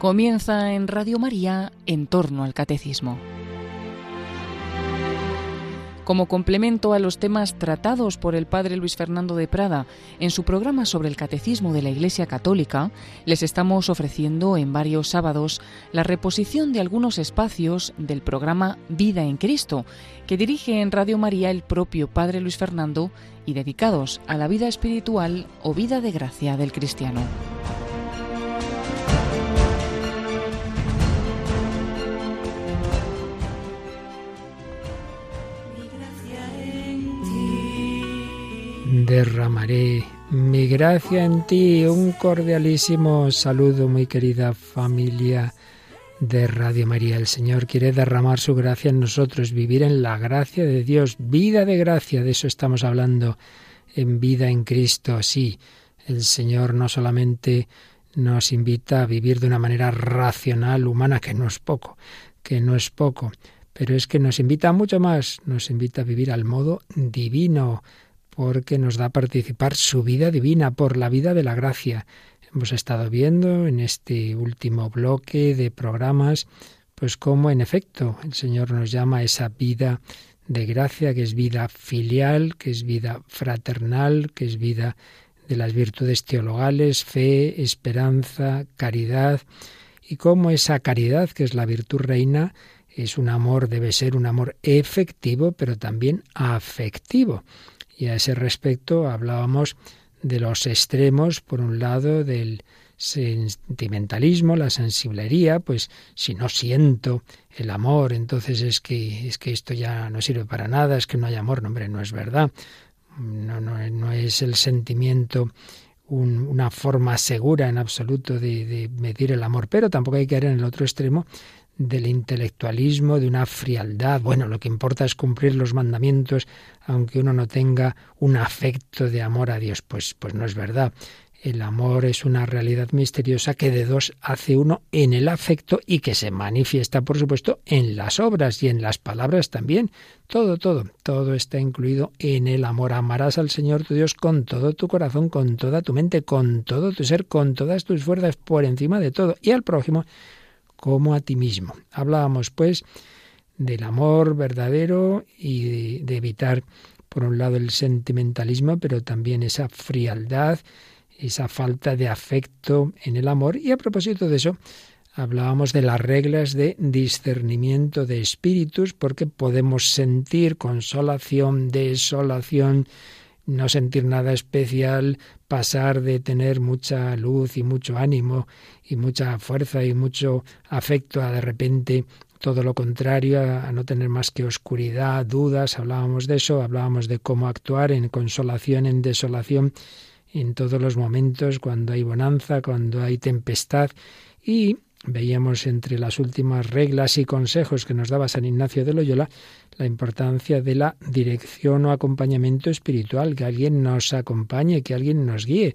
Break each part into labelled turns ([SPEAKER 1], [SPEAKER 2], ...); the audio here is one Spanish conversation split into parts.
[SPEAKER 1] Comienza en Radio María en torno al catecismo. Como complemento a los temas tratados por el padre Luis Fernando de Prada en su programa sobre el catecismo de la Iglesia Católica, les estamos ofreciendo en varios sábados la reposición de algunos espacios del programa Vida en Cristo, que dirige en Radio María el propio padre Luis Fernando y dedicados a la vida espiritual o vida de gracia del cristiano.
[SPEAKER 2] Derramaré mi gracia en ti. Un cordialísimo saludo, muy querida familia de Radio María. El Señor quiere derramar su gracia en nosotros, vivir en la gracia de Dios, vida de gracia, de eso estamos hablando en vida en Cristo. Sí, el Señor no solamente nos invita a vivir de una manera racional, humana, que no es poco, que no es poco, pero es que nos invita mucho más, nos invita a vivir al modo divino, porque nos da a participar su vida divina por la vida de la gracia. Hemos estado viendo en este último bloque de programas, pues cómo en efecto el Señor nos llama a esa vida de gracia, que es vida filial, que es vida fraternal, que es vida de las virtudes teologales, fe, esperanza, caridad, y cómo esa caridad, que es la virtud reina, es un amor, debe ser un amor efectivo, pero también afectivo. Y a ese respecto hablábamos de los extremos, por un lado, del sentimentalismo, la sensiblería, pues si no siento el amor, entonces es que es que esto ya no sirve para nada, es que no hay amor, no, hombre, no es verdad. No, no, no es el sentimiento una forma segura en absoluto de, de, medir el amor, pero tampoco hay que ir en el otro extremo del intelectualismo, de una frialdad. Bueno, lo que importa es cumplir los mandamientos, aunque uno no tenga un afecto de amor a Dios. Pues, pues no es verdad. El amor es una realidad misteriosa que de dos hace uno en el afecto y que se manifiesta, por supuesto, en las obras y en las palabras también. Todo, todo, todo está incluido en el amor. Amarás al Señor tu Dios con todo tu corazón, con toda tu mente, con todo tu ser, con todas tus fuerzas, por encima de todo. Y al prójimo como a ti mismo. Hablábamos, pues, del amor verdadero y de, evitar, por un lado, el sentimentalismo, pero también esa frialdad, esa falta de afecto en el amor. Y a propósito de eso, hablábamos de las reglas de discernimiento de espíritus, porque podemos sentir consolación, desolación, no sentir nada especial, pasar de tener mucha luz y mucho ánimo y mucha fuerza y mucho afecto a de repente todo lo contrario, a no tener más que oscuridad, dudas, hablábamos de eso, hablábamos de cómo actuar en consolación, en desolación, en todos los momentos, cuando hay bonanza, cuando hay tempestad, y veíamos entre las últimas reglas y consejos que nos daba San Ignacio de Loyola la importancia de la dirección o acompañamiento espiritual, que alguien nos acompañe, que alguien nos guíe,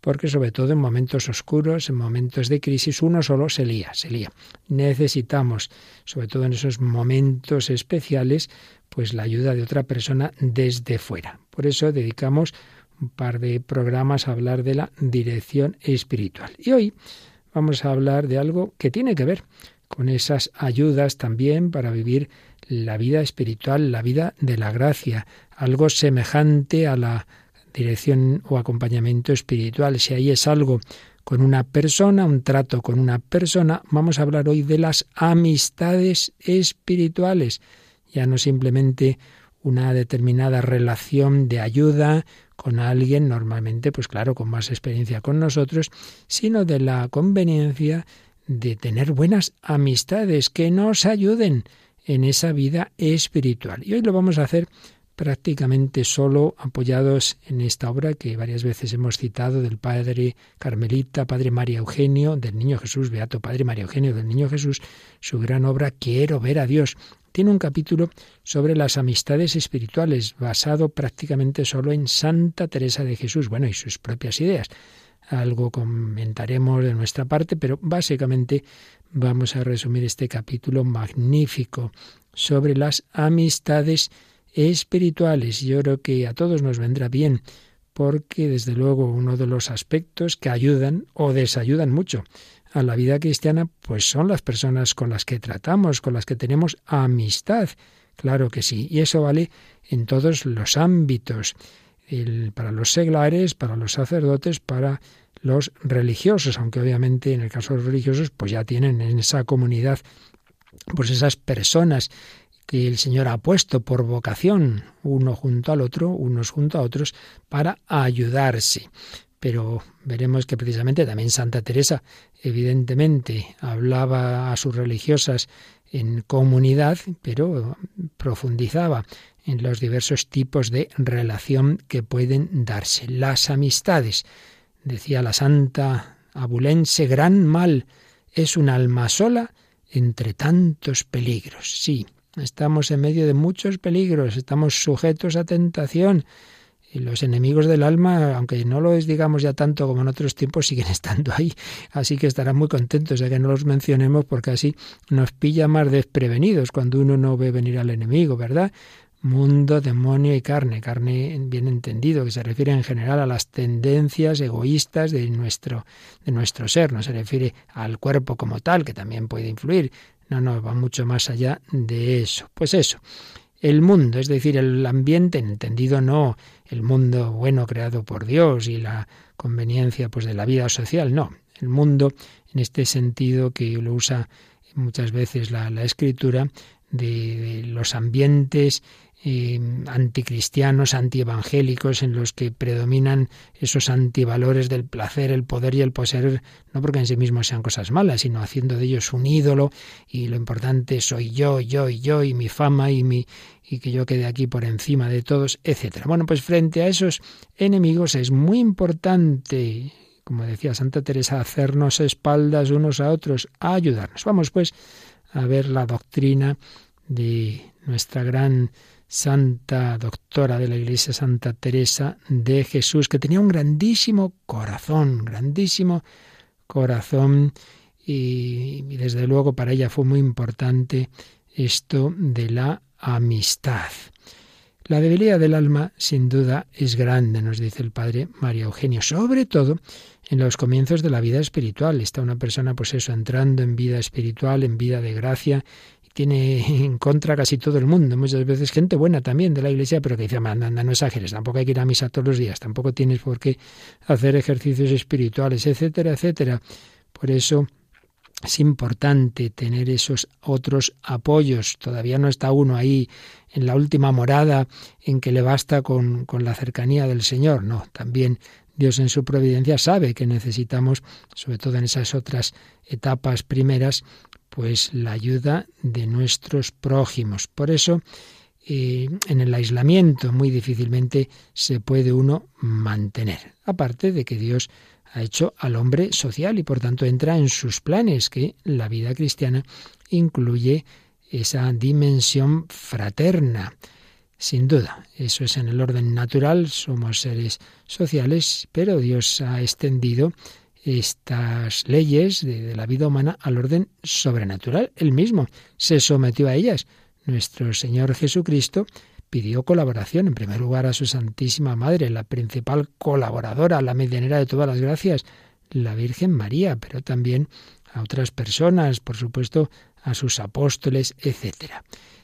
[SPEAKER 2] porque sobre todo en momentos oscuros, en momentos de crisis, uno solo se lía, se lía. Necesitamos, sobre todo en esos momentos especiales, pues la ayuda de otra persona desde fuera. Por eso dedicamos un par de programas a hablar de la dirección espiritual. Y hoy vamos a hablar de algo que tiene que ver con esas ayudas también para vivir la vida espiritual, la vida de la gracia, algo semejante a la dirección o acompañamiento espiritual. Si ahí es algo con una persona, un trato con una persona, vamos a hablar hoy de las amistades espirituales, ya no simplemente una determinada relación de ayuda con alguien, normalmente, pues claro, con más experiencia con nosotros, sino de la conveniencia de tener buenas amistades que nos ayuden en esa vida espiritual. Y hoy lo vamos a hacer prácticamente solo apoyados en esta obra que varias veces hemos citado del Padre Carmelita, Padre María Eugenio, del Niño Jesús, Beato Padre María Eugenio del Niño Jesús, su gran obra Quiero ver a Dios. Tiene un capítulo sobre las amistades espirituales, basado prácticamente solo en Santa Teresa de Jesús, bueno, y sus propias ideas. Algo comentaremos de nuestra parte, pero básicamente vamos a resumir este capítulo magnífico sobre las amistades espirituales. Yo creo que a todos nos vendrá bien, porque desde luego uno de los aspectos que ayudan o desayudan mucho a la vida cristiana, pues son las personas con las que tratamos, con las que tenemos amistad. Claro que sí, y eso vale en todos los ámbitos, para los seglares, para los sacerdotes, para los religiosos, aunque obviamente en el caso de los religiosos, pues ya tienen en esa comunidad, pues esas personas que el Señor ha puesto por vocación, uno junto al otro, unos junto a otros, para ayudarse. Pero veremos que precisamente también Santa Teresa, evidentemente, hablaba a sus religiosas en comunidad, pero profundizaba en los diversos tipos de relación que pueden darse. Las amistades, decía la santa abulense, gran mal es un alma sola entre tantos peligros. Sí, estamos en medio de muchos peligros, estamos sujetos a tentación. Y los enemigos del alma, aunque no lo es, digamos, ya tanto como en otros tiempos, siguen estando ahí. Así que estarán muy contentos de que no los mencionemos porque así nos pilla más desprevenidos cuando uno no ve venir al enemigo, ¿verdad? mundo, demonio y carne. Carne bien entendido, que se refiere en general a las tendencias egoístas de nuestro, de nuestro ser, no se refiere al cuerpo como tal, que también puede influir. No, no, va mucho más allá de eso. Pues eso, el mundo, es decir, el ambiente, entendido no el mundo bueno creado por Dios y la conveniencia pues de la vida social, no, el mundo en este sentido que lo usa muchas veces la, la escritura de los ambientes eh, anticristianos, antievangélicos, en los que predominan esos antivalores del placer, el poder y el poseer, no porque en sí mismos sean cosas malas, sino haciendo de ellos un ídolo y lo importante soy yo, yo y yo y mi fama y mi y que yo quede aquí por encima de todos, etcétera. Bueno, pues frente a esos enemigos es muy importante, como decía Santa Teresa, hacernos espaldas unos a otros, a ayudarnos. Vamos pues a ver la doctrina de nuestra gran santa doctora de la Iglesia, Santa Teresa de Jesús, que tenía un grandísimo corazón, grandísimo corazón, y, desde luego para ella fue muy importante esto de la amistad. La debilidad del alma, sin duda, es grande, nos dice el padre María Eugenio, sobre todo en los comienzos de la vida espiritual. Está una persona, pues eso, entrando en vida espiritual, en vida de gracia, tiene en contra casi todo el mundo. Muchas veces gente buena también de la iglesia, pero que dice, anda, anda, no exageres, tampoco hay que ir a misa todos los días, tampoco tienes por qué hacer ejercicios espirituales, etcétera, etcétera. Por eso es importante tener esos otros apoyos. Todavía no está uno ahí en la última morada en que le basta con, con la cercanía del Señor. No, también Dios en su providencia sabe que necesitamos, sobre todo en esas otras etapas primeras, pues la ayuda de nuestros prójimos. Por eso, eh, en el aislamiento muy difícilmente se puede uno mantener. Aparte de que Dios ha hecho al hombre social y por tanto entra en sus planes, que la vida cristiana incluye esa dimensión fraterna. Sin duda, eso es en el orden natural, somos seres sociales, pero Dios ha extendido estas leyes de, la vida humana al orden sobrenatural. Él mismo se sometió a ellas. Nuestro Señor Jesucristo pidió colaboración, en primer lugar, a su Santísima Madre, la principal colaboradora, la medianera de todas las gracias, la Virgen María, pero también a otras personas, por supuesto, a sus apóstoles, etc.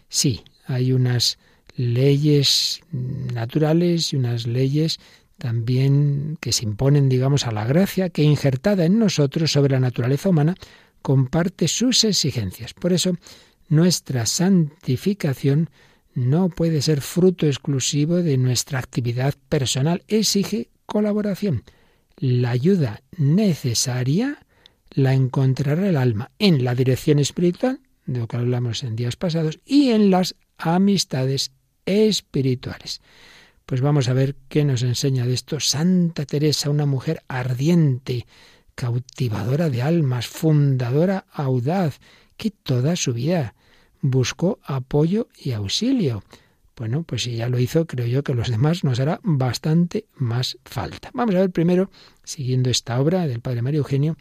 [SPEAKER 2] Sí, hay unas leyes naturales y unas leyes también que se imponen, digamos, a la gracia que injertada en nosotros sobre la naturaleza humana comparte sus exigencias. Por eso, nuestra santificación no puede ser fruto exclusivo de nuestra actividad personal, exige colaboración. La ayuda necesaria la encontrará el alma en la dirección espiritual, de lo que hablamos en días pasados, y en las amistades espirituales. Pues vamos a ver qué nos enseña de esto Santa Teresa, una mujer ardiente, cautivadora de almas, fundadora audaz, que toda su vida buscó apoyo y auxilio. Bueno, pues si ya lo hizo, creo yo que los demás nos hará bastante más falta. Vamos a ver primero, siguiendo esta obra del Padre Mario Eugenio,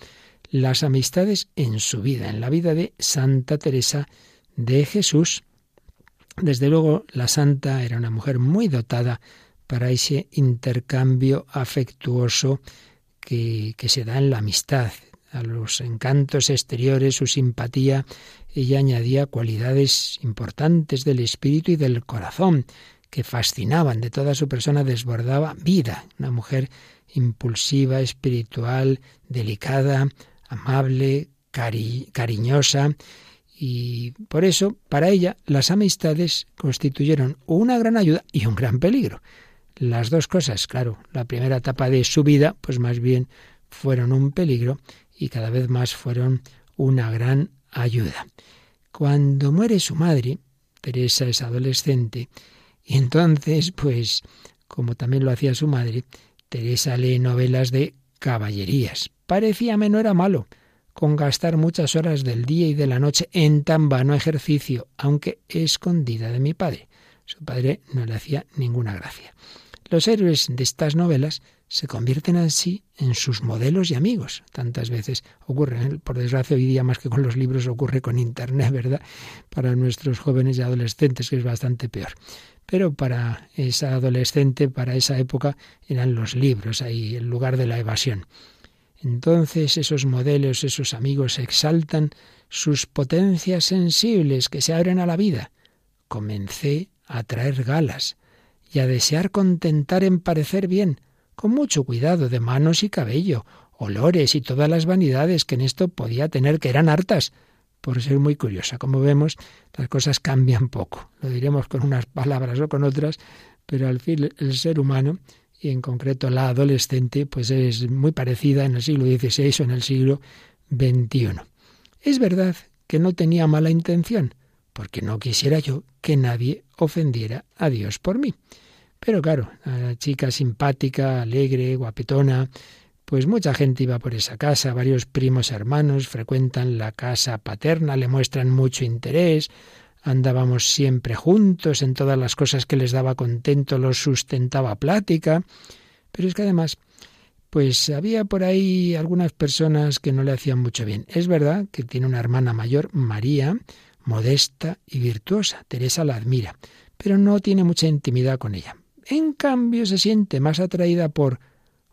[SPEAKER 2] las amistades en su vida, en la vida de Santa Teresa de Jesús. Desde luego, la santa era una mujer muy dotada para ese intercambio afectuoso que, se da en la amistad. a los encantos exteriores, su simpatía, ella añadía cualidades importantes del espíritu y del corazón que fascinaban de toda su persona, desbordaba vida, una mujer impulsiva, espiritual, delicada, amable, cariñosa, y por eso, para ella, las amistades constituyeron una gran ayuda y un gran peligro. Las dos cosas, claro, la primera etapa de su vida, pues más bien fueron un peligro y cada vez más fueron una gran ayuda. Cuando muere su madre, Teresa es adolescente, y entonces, pues, como también lo hacía su madre, Teresa lee novelas de caballerías. Parecíame no era malo, con gastar muchas horas del día y de la noche en tan vano ejercicio, aunque escondida de mi padre. Su padre no le hacía ninguna gracia. Los héroes de estas novelas se convierten así en sus modelos y amigos. Tantas veces ocurre, ¿eh? por desgracia hoy día más que con los libros ocurre con Internet, ¿verdad? Para nuestros jóvenes y adolescentes, que es bastante peor. Pero para esa adolescente, para esa época, eran los libros ahí, el lugar de la evasión. Entonces esos modelos, esos amigos exaltan sus potencias sensibles que se abren a la vida. Comencé a traer galas y a desear contentar en parecer bien, con mucho cuidado de manos y cabello, olores y todas las vanidades que en esto podía tener, que eran hartas, por ser muy curiosa. Como vemos, las cosas cambian poco. Lo diremos con unas palabras o con otras, pero al fin el ser humano, y en concreto la adolescente, pues es muy parecida en el siglo XVI o en el siglo XXI. Es verdad que no tenía mala intención, porque no quisiera yo que nadie ofendiera a Dios por mí. Pero claro, la chica simpática, alegre, guapetona, pues mucha gente iba por esa casa, varios primos hermanos frecuentan la casa paterna, le muestran mucho interés, andábamos siempre juntos en todas las cosas que les daba contento, los sustentaba plática, pero es que además, pues había por ahí algunas personas que no le hacían mucho bien. Es verdad que tiene una hermana mayor, María, modesta y virtuosa, Teresa la admira, pero no tiene mucha intimidad con ella. En cambio, se siente más atraída por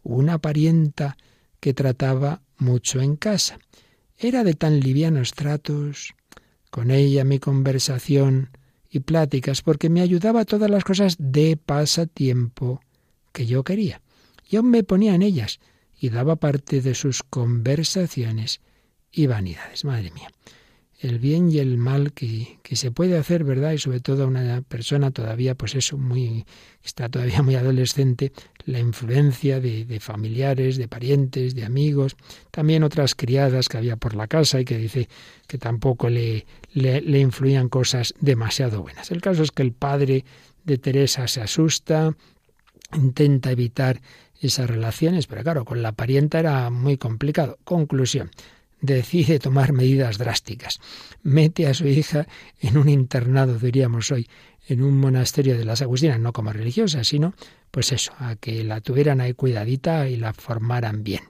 [SPEAKER 2] una parienta que trataba mucho en casa. Era de tan livianos tratos, con ella mi conversación y pláticas, porque me ayudaba a todas las cosas de pasatiempo que yo quería. Yo me ponía en ellas y daba parte de sus conversaciones y vanidades. Madre mía el bien y el mal que, que, se puede hacer, ¿verdad? Y sobre todo a una persona todavía, pues eso, muy, está todavía muy adolescente, la influencia de, de, familiares, de parientes, de amigos, también otras criadas que había por la casa y que dice que tampoco le, le, le influían cosas demasiado buenas. El caso es que el padre de Teresa se asusta, intenta evitar esas relaciones, pero claro, con la parienta era muy complicado. Conclusión decide tomar medidas drásticas. Mete a su hija en un internado, diríamos hoy, en un monasterio de las Agustinas, no como religiosa, sino, pues eso, a que la tuvieran ahí cuidadita y la formaran bien.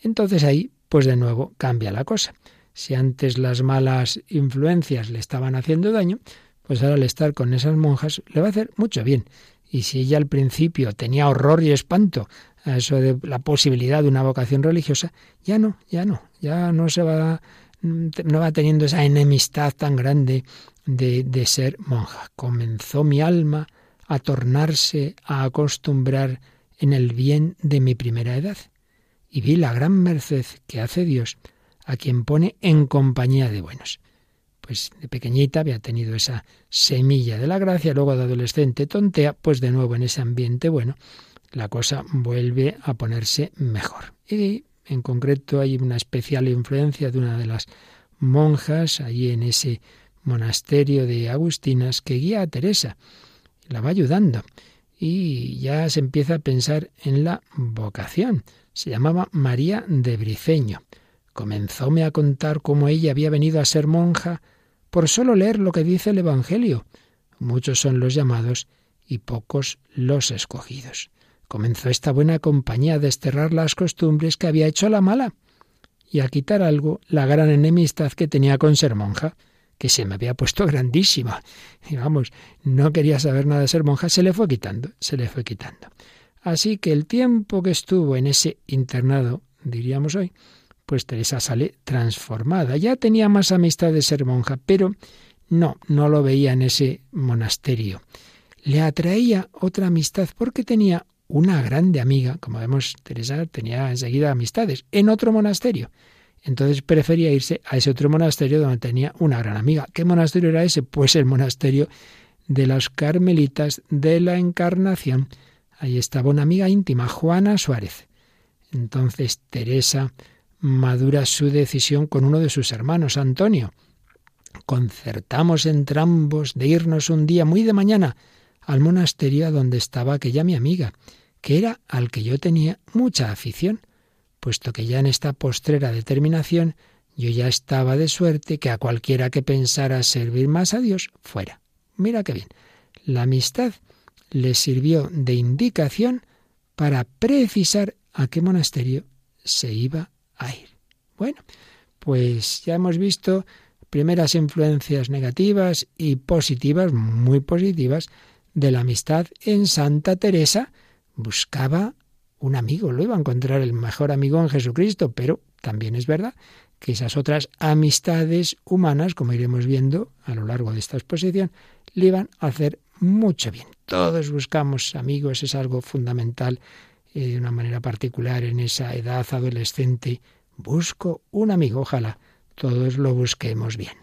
[SPEAKER 2] Entonces ahí, pues de nuevo, cambia la cosa. Si antes las malas influencias le estaban haciendo daño, pues ahora al estar con esas monjas le va a hacer mucho bien. Y si ella al principio tenía horror y espanto a eso de la posibilidad de una vocación religiosa, ya no, ya no, ya no se va, no va teniendo esa enemistad tan grande de, de ser monja. Comenzó mi alma a tornarse a acostumbrar en el bien de mi primera edad, y vi la gran merced que hace Dios a quien pone en compañía de buenos. Pues de pequeñita había tenido esa semilla de la gracia, luego de adolescente tontea, pues de nuevo en ese ambiente bueno, la cosa vuelve a ponerse mejor. Y en concreto hay una especial influencia de una de las monjas allí en ese monasterio de Agustinas que guía a Teresa, la va ayudando y ya se empieza a pensar en la vocación. Se llamaba María de Briceño. Comenzóme a contar cómo ella había venido a ser monja por solo leer lo que dice el Evangelio. Muchos son los llamados y pocos los escogidos comenzó esta buena compañía a desterrar las costumbres que había hecho la mala y a quitar algo la gran enemistad que tenía con ser monja, que se me había puesto grandísima. Y vamos, no quería saber nada de ser monja, se le fue quitando, se le fue quitando. Así que el tiempo que estuvo en ese internado, diríamos hoy,
[SPEAKER 3] pues Teresa sale transformada. Ya tenía más amistad de ser monja, pero no, no lo veía en ese monasterio. Le atraía otra amistad porque tenía una grande amiga, como vemos, Teresa tenía enseguida amistades, en otro monasterio. Entonces prefería irse a ese otro monasterio donde tenía una gran amiga. ¿Qué monasterio era ese? Pues el monasterio de las Carmelitas de la Encarnación. Ahí estaba una amiga íntima, Juana Suárez. Entonces Teresa madura su decisión con uno de sus hermanos, Antonio. Concertamos entre ambos de irnos un día muy de mañana al monasterio donde estaba aquella mi amiga, que era al que yo tenía mucha afición puesto que ya en esta postrera determinación yo ya estaba de suerte que a cualquiera que pensara servir más a Dios fuera. Mira qué bien. La amistad le sirvió de indicación para precisar a qué monasterio se iba a ir. Bueno, pues ya hemos visto primeras influencias negativas y positivas, muy positivas, de la amistad en Santa Teresa. Buscaba un amigo, lo iba a encontrar el mejor amigo en Jesucristo, pero también es verdad que esas otras amistades humanas, como iremos viendo a lo largo de esta exposición, le iban a hacer mucho bien. Todos buscamos amigos, es algo fundamental eh, de una manera particular en esa edad adolescente. Busco un amigo, ojalá todos lo busquemos bien.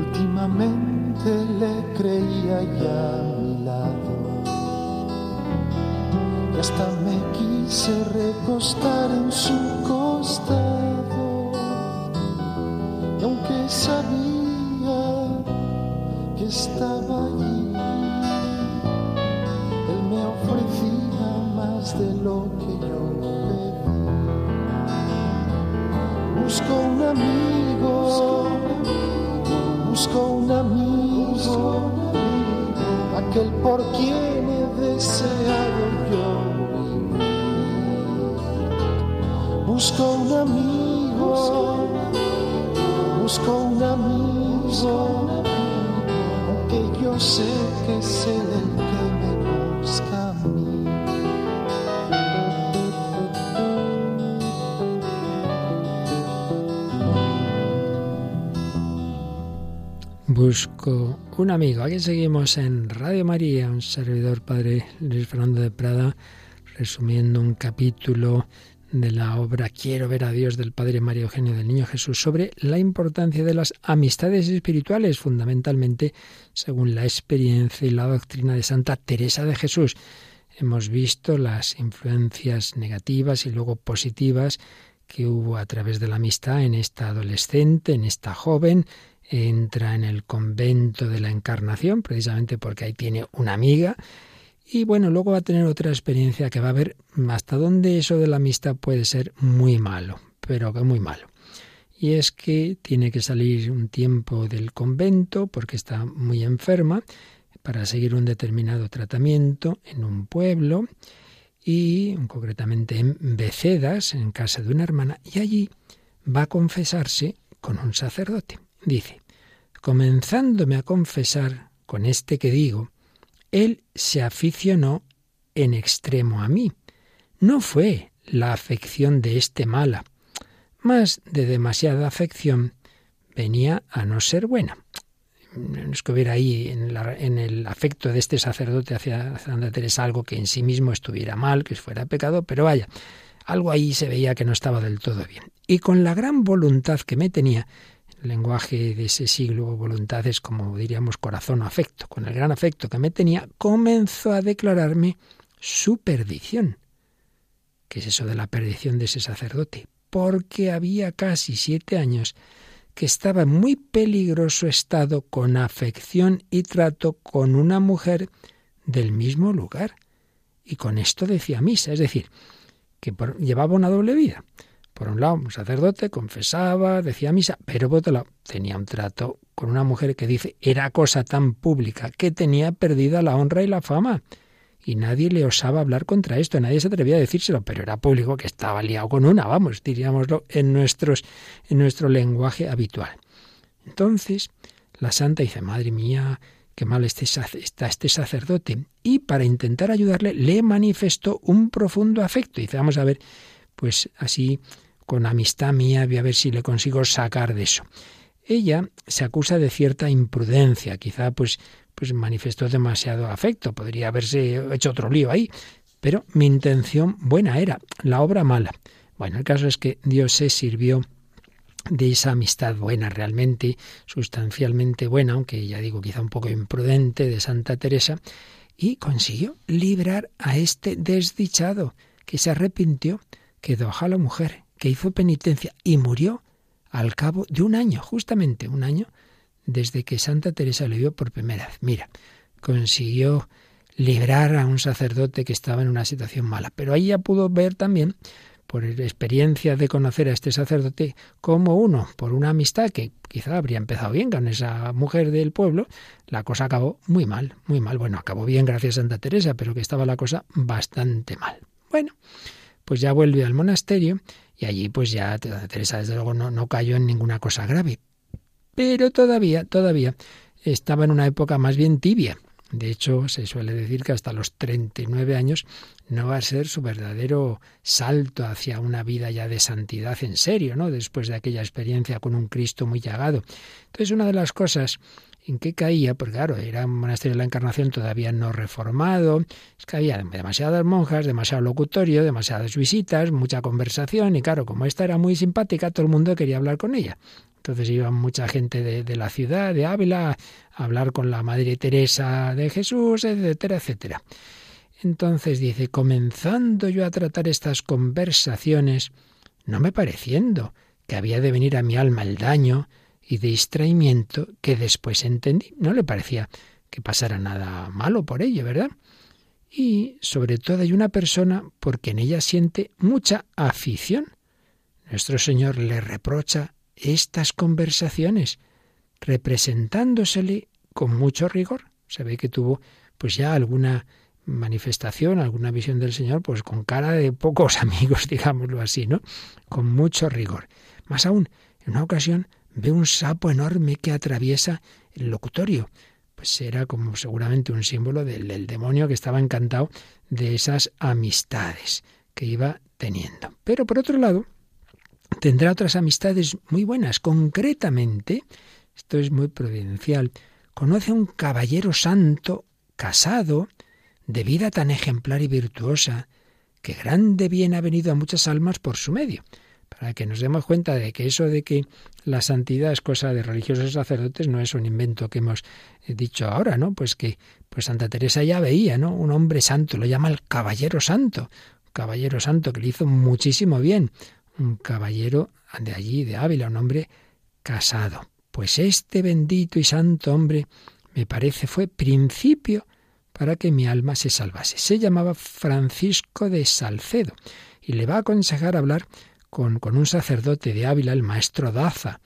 [SPEAKER 3] Últimamente le creía ya a mi lado. Y hasta me quise recostar en su costado. Y aunque sabía que estaba allí, él me ofrecía más de lo que yo pedí.
[SPEAKER 2] Busco un amigo.
[SPEAKER 3] Busco un amigo, aquel por quien he deseado yo. Busco un amigo, busco un amigo, aunque yo sé que se le
[SPEAKER 2] Busco un amigo. Aquí seguimos en Radio María, un servidor Padre Luis Fernando de Prada, resumiendo un capítulo de la obra Quiero ver a Dios del Padre Mario Eugenio del Niño Jesús sobre la importancia de las amistades espirituales, fundamentalmente según la experiencia y la doctrina de Santa Teresa de Jesús. Hemos visto las influencias negativas y luego positivas que hubo a través de la amistad en esta adolescente, en esta joven, entra en el convento de la Encarnación, precisamente porque ahí tiene una amiga, y bueno, luego va a tener otra experiencia que va a ver hasta dónde eso de la amistad puede ser muy malo, pero que muy malo. Y es que tiene que salir un tiempo del convento porque está muy enferma para seguir un determinado tratamiento en un pueblo y concretamente en Becedas, en casa de una hermana, y allí va a confesarse con un sacerdote. Dice, comenzándome a confesar con este que digo, él se aficionó en extremo a mí. No fue la afección de este mala, más de demasiada afección venía a no ser buena. Es que hubiera ahí en, el afecto de este sacerdote hacia Santa Teresa algo que en sí mismo estuviera mal, que fuera pecado, pero vaya, algo ahí se veía que no estaba del todo bien. Y con la gran voluntad que me tenía, lenguaje de ese siglo, voluntad es como diríamos corazón o afecto. Con el gran afecto que me tenía, comenzó a declararme su perdición. ¿Qué es eso de la perdición de ese sacerdote? Porque había casi siete años que estaba en muy peligroso estado con afección y trato con una mujer del mismo lugar. Y con esto decía misa, es decir, que llevaba una doble vida. Por un lado, un sacerdote confesaba, decía misa, pero por otro lado, tenía un trato con una mujer que dice era cosa tan pública que tenía perdida la honra y la fama. Y nadie le osaba hablar contra esto, nadie se atrevía a decírselo, pero era público que estaba liado con una, vamos, diríamoslo en, nuestros, en nuestro lenguaje habitual. Entonces, la santa dice, madre mía, qué mal este está este sacerdote. Y para intentar ayudarle, le manifestó un profundo afecto. Dice, vamos a ver, pues así con amistad mía, voy a ver si le consigo sacar de eso. Ella se acusa de cierta imprudencia, quizá pues, pues manifestó demasiado afecto, podría haberse hecho otro lío ahí, pero mi intención buena era, la obra mala. Bueno, el caso es que Dios se sirvió de esa amistad buena, realmente, sustancialmente buena, aunque ya digo quizá un poco imprudente, de Santa Teresa, y consiguió librar a este desdichado, que se arrepintió, quedó a la mujer que hizo penitencia y murió al cabo de un año, justamente un año desde que Santa Teresa le vio por primera vez. Mira, consiguió librar a un sacerdote que estaba en una situación mala, pero ahí ya pudo ver también por experiencia de conocer a este sacerdote como uno, por una amistad que quizá habría empezado bien con esa mujer del pueblo, la cosa acabó muy mal, muy mal. Bueno, acabó bien gracias a Santa Teresa, pero que estaba la cosa bastante mal. Bueno, pues ya vuelve al monasterio y allí pues ya Teresa desde luego no, no cayó en ninguna cosa grave. Pero todavía, todavía estaba en una época más bien tibia. De hecho, se suele decir que hasta los 39 años no va a ser su verdadero salto hacia una vida ya de santidad en serio, ¿no? Después de aquella experiencia con un Cristo muy llagado. Entonces, una de las cosas en qué caía, porque claro, era un monasterio de la Encarnación todavía no reformado, es que había demasiadas monjas, demasiado locutorio, demasiadas visitas, mucha conversación, y claro, como esta era muy simpática, todo el mundo quería hablar con ella. Entonces iba mucha gente de, de la ciudad, de Ávila, a hablar con la Madre Teresa de Jesús, etcétera, etcétera. Entonces dice, comenzando yo a tratar estas conversaciones, no me pareciendo que había de venir a mi alma el daño, y distraimiento que después entendí. No le parecía que pasara nada malo por ello, ¿verdad? Y sobre todo hay una persona porque en ella siente mucha afición. Nuestro Señor le reprocha estas conversaciones, representándosele con mucho rigor. Se ve que tuvo pues ya alguna manifestación, alguna visión del Señor, pues con cara de pocos amigos, digámoslo así, ¿no? Con mucho rigor. Más aún, en una ocasión ve un sapo enorme que atraviesa el locutorio. Pues era como seguramente un símbolo del, demonio que estaba encantado de esas amistades que iba teniendo. Pero por otro lado, tendrá otras amistades muy buenas. Concretamente, esto es muy providencial, conoce a un caballero santo, casado, de vida tan ejemplar y virtuosa, que grande bien ha venido a muchas almas por su medio. Para que nos demos cuenta de que eso de que la santidad es cosa de religiosos sacerdotes no es un invento que hemos eh, dicho ahora, ¿no? Pues que pues Santa Teresa ya veía, ¿no? Un hombre santo, lo llama el caballero santo, caballero santo que le hizo muchísimo bien, un caballero de allí, de Ávila, un hombre casado. Pues este bendito y santo hombre, me parece, fue principio para que mi alma se salvase. Se llamaba Francisco de Salcedo y le va a aconsejar hablar con, con un sacerdote de Ávila, el maestro Daza,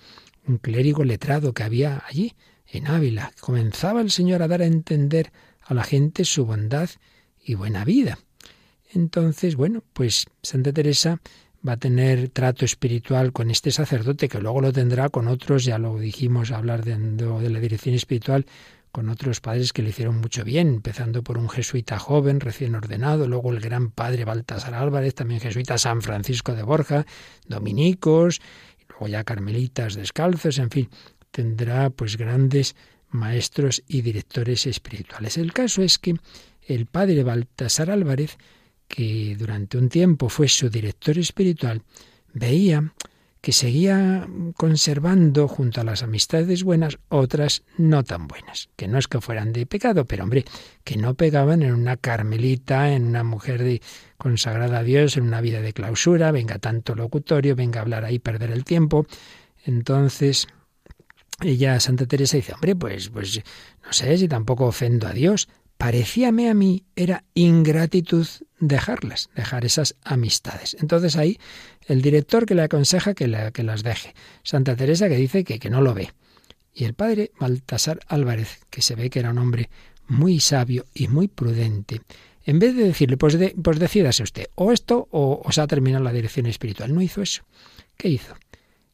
[SPEAKER 2] un clérigo letrado que había allí, en Ávila. Comenzaba el Señor a dar a entender a la gente su bondad y buena vida. Entonces, bueno, pues Santa Teresa va a tener trato espiritual con este sacerdote, que luego lo tendrá con otros, ya lo dijimos, hablar de, de la dirección espiritual, con otros padres que le hicieron mucho bien, empezando por un jesuita joven, recién ordenado, luego el gran padre Baltasar Álvarez, también jesuita San Francisco de Borja, dominicos, y luego ya carmelitas descalzos, en fin, tendrá pues grandes maestros y directores espirituales. El caso es que el padre Baltasar Álvarez que durante un tiempo fue su director espiritual, veía que seguía conservando junto a las amistades buenas otras no tan buenas, que no es que fueran de pecado, pero hombre, que no pegaban en una carmelita, en una mujer de, consagrada a Dios, en una vida de clausura, venga tanto locutorio, venga a hablar ahí, perder el tiempo. Entonces, ella, Santa Teresa, dice, hombre, pues, pues no sé si tampoco ofendo a Dios, parecíame a mí era ingratitud dejarlas, dejar esas amistades. Entonces ahí el director que le aconseja que, que las deje. Santa Teresa que dice que, que no lo ve. Y el padre Baltasar Álvarez, que se ve que era un hombre muy sabio y muy prudente, en vez de decirle, pues, pues decídase usted, o esto o os ha terminado la dirección espiritual, no hizo eso. ¿Qué hizo?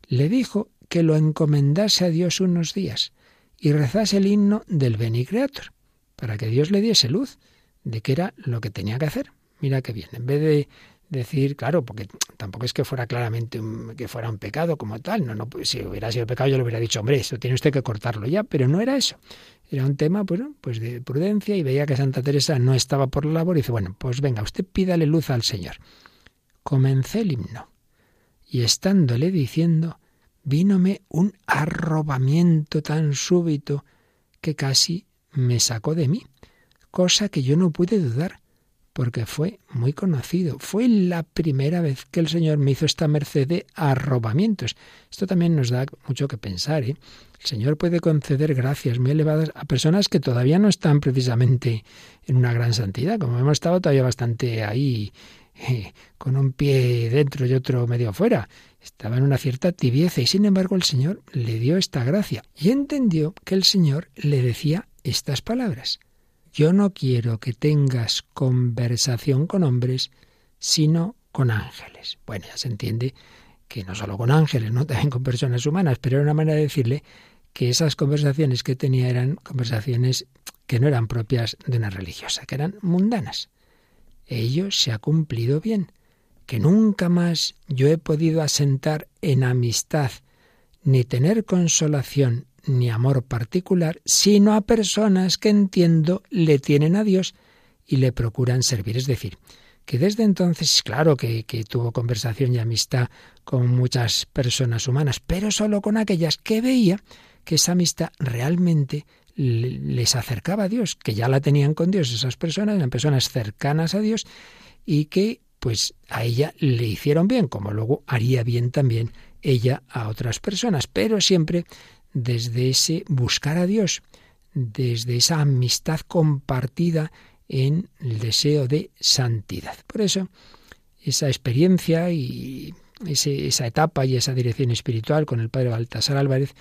[SPEAKER 2] Le dijo que lo encomendase a Dios unos días y rezase el himno del Beni Creator para que Dios le diese luz de qué era lo que tenía que hacer. Mira qué bien, en vez de decir, claro, porque tampoco es que fuera claramente un, que fuera un pecado como tal, no, no, pues si hubiera sido pecado yo le hubiera dicho, hombre, esto tiene usted que cortarlo ya, pero no era eso. Era un tema, bueno, pues de prudencia y veía que Santa Teresa no estaba por la labor y dice, bueno, pues venga, usted pídale luz al Señor. Comencé el himno y estándole diciendo, vínome un arrobamiento tan súbito que casi me sacó de mí, cosa que yo no pude dudar, porque fue muy conocido. Fue la primera vez que el Señor me hizo esta merced de arrobamientos. Esto también nos da mucho que pensar. ¿eh? El Señor puede conceder gracias muy elevadas a personas que todavía no están precisamente en una gran santidad, como hemos estado todavía bastante ahí, eh, con un pie dentro y otro medio afuera. Estaba en una cierta tibieza y sin embargo el Señor le dio esta gracia y entendió que el Señor le decía estas palabras. Yo no quiero que tengas conversación con hombres, sino con ángeles. Bueno, ya se entiende que no solo con ángeles, no también con personas humanas, pero era una manera de decirle que esas conversaciones que tenía eran conversaciones que no eran propias de una religiosa, que eran mundanas. Ello se ha cumplido bien, que nunca más yo he podido asentar en amistad, ni tener consolación ni amor particular, sino a personas que entiendo le tienen a Dios y le procuran servir. Es decir, que desde entonces, claro que, que, tuvo conversación y amistad con muchas personas humanas, pero solo con aquellas que veía que esa amistad realmente les acercaba a Dios, que ya la tenían con Dios esas personas, eran personas cercanas a Dios y que pues a ella le hicieron bien, como luego haría bien también ella a otras personas, pero siempre desde ese buscar a Dios, desde esa amistad compartida en el deseo de santidad. Por eso, esa experiencia y esa etapa y esa dirección espiritual con el padre Baltasar Álvarez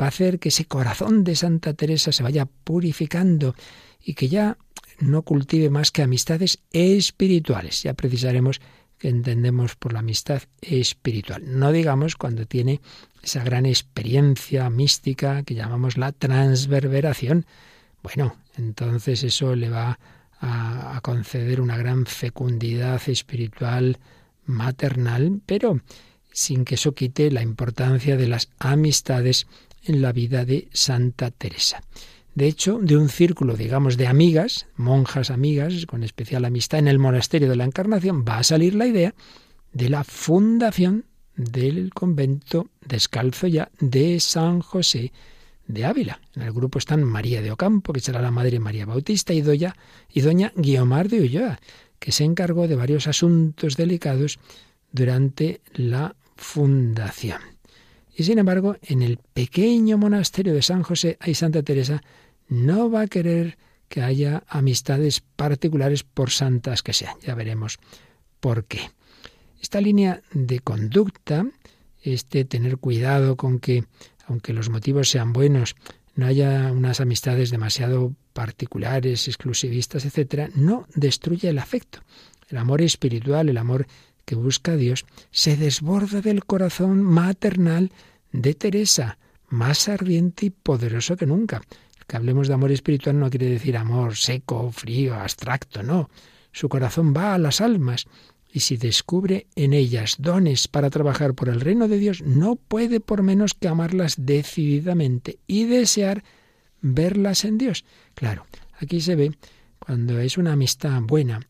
[SPEAKER 2] va a hacer que ese corazón de Santa Teresa se vaya purificando y que ya no cultive más que amistades espirituales. Ya precisaremos que entendemos por la amistad espiritual. No digamos cuando tiene esa gran experiencia mística que llamamos la transverberación. Bueno, entonces eso le va a, a conceder una gran fecundidad espiritual maternal, pero sin que eso quite la importancia de las amistades en la vida de Santa Teresa. De hecho, de un círculo, digamos, de amigas, monjas amigas, con especial amistad en el monasterio de la Encarnación, va a salir la idea de la fundación del convento descalzo ya de San José de Ávila. En el grupo están María de Ocampo, que será la madre María Bautista, y, doña, y doña Guiomar de Ulloa, que se encargó de varios asuntos delicados durante la fundación. Y sin embargo, en el pequeño monasterio de San José, hay Santa Teresa no va a querer que haya amistades particulares por santas que sean. Ya veremos por qué. Esta línea de conducta, este tener cuidado con que, aunque los motivos sean buenos, no haya unas amistades demasiado particulares, exclusivistas, etcétera, no destruye el afecto. El amor espiritual, el amor que busca a Dios, se desborda del corazón maternal de Teresa, más ardiente y poderoso que nunca. Que hablemos de amor espiritual no quiere decir amor seco, frío, abstracto, no. Su corazón va a las almas y si descubre en ellas dones para trabajar por el reino de Dios, no puede por menos que amarlas decididamente y desear verlas en Dios. Claro, aquí se ve cuando es una amistad buena,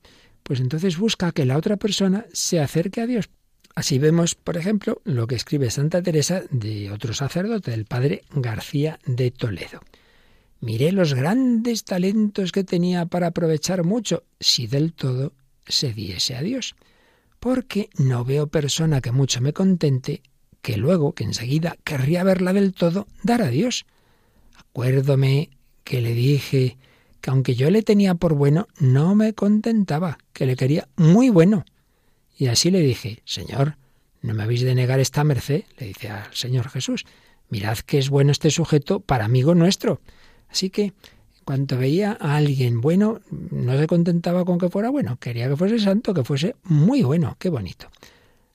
[SPEAKER 2] pues entonces busca que la otra persona se acerque a Dios. Así vemos, por ejemplo, lo que escribe Santa Teresa de otro sacerdote, el padre García de Toledo. Miré los grandes talentos que tenía para aprovechar mucho, si del todo se diese a Dios. Porque no veo persona que mucho me contente, que luego, que enseguida querría verla del todo, dar a Dios. Acuérdome que le dije que aunque yo le tenía por bueno, no me contentaba, que le quería muy bueno. Y así le dije, Señor, no me habéis de negar esta merced, le dice al Señor Jesús. Mirad que es bueno este sujeto para amigo nuestro. Así que cuando veía a alguien bueno, no se contentaba con que fuera bueno, quería que fuese santo, que fuese muy bueno, qué bonito.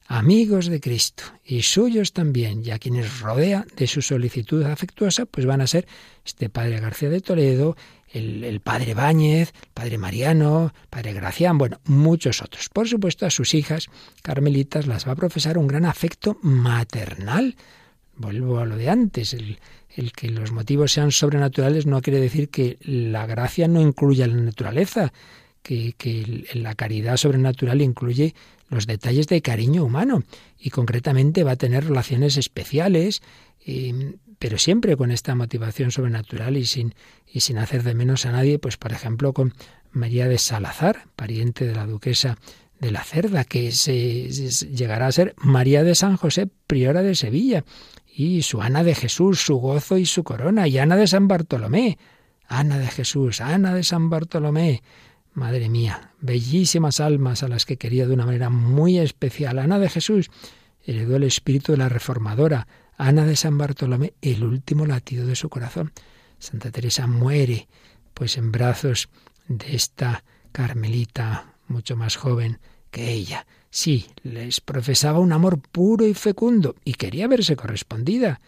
[SPEAKER 2] Amigos de Cristo y suyos también, y a quienes rodea de su solicitud afectuosa, pues van a ser este padre García de Toledo, el, el, padre Báñez, padre Mariano, padre Gracián, bueno, muchos otros. Por supuesto, a sus hijas carmelitas las va a profesar un gran afecto maternal. Vuelvo a lo de antes, el, que los motivos sean sobrenaturales no quiere decir que la gracia no incluya la naturaleza, que, la caridad sobrenatural incluye los detalles de cariño humano y concretamente va a tener relaciones especiales, eh, pero siempre con esta motivación sobrenatural y sin, y sin hacer de menos a nadie, pues por ejemplo con María de Salazar, pariente de la duquesa de la Cerda, que se, llegará a ser María de San José, priora de Sevilla, y su Ana de Jesús, su gozo y su corona, y Ana de San Bartolomé, Ana de Jesús, Ana de San Bartolomé, Madre mía, bellísimas almas a las que quería de una manera muy especial. Ana de Jesús heredó el espíritu de la reformadora. Ana de San Bartolomé, el último latido de su corazón. Santa Teresa muere, pues en brazos de esta Carmelita mucho más joven que ella. Sí, les profesaba un amor puro y fecundo y quería verse correspondida.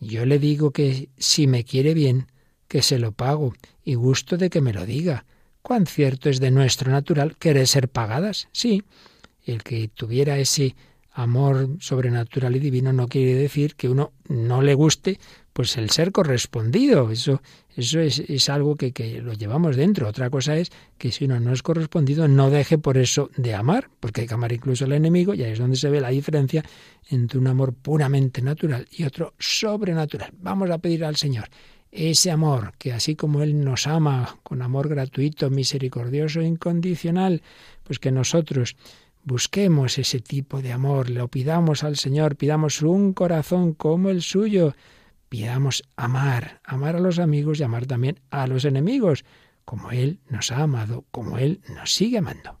[SPEAKER 2] Yo le digo que si me quiere bien, que se lo pago y gusto de que me lo diga. Cuán cierto es de nuestro natural querer ser pagadas. Sí, el que tuviera ese amor sobrenatural y divino no quiere decir que uno no le guste pues el ser correspondido. Eso, eso es, es algo que, que, lo llevamos dentro. Otra cosa es que si uno no es correspondido, no deje por eso de amar, porque hay que amar incluso al enemigo, y ahí es donde se ve la diferencia entre un amor puramente natural y otro sobrenatural. Vamos a pedir al Señor ese amor que así como Él nos ama con amor gratuito, misericordioso e incondicional, pues que nosotros busquemos ese tipo de amor, lo pidamos al Señor, pidamos un corazón como el suyo, pidamos amar, amar a los amigos y amar también a los enemigos, como Él nos ha amado, como Él nos sigue amando.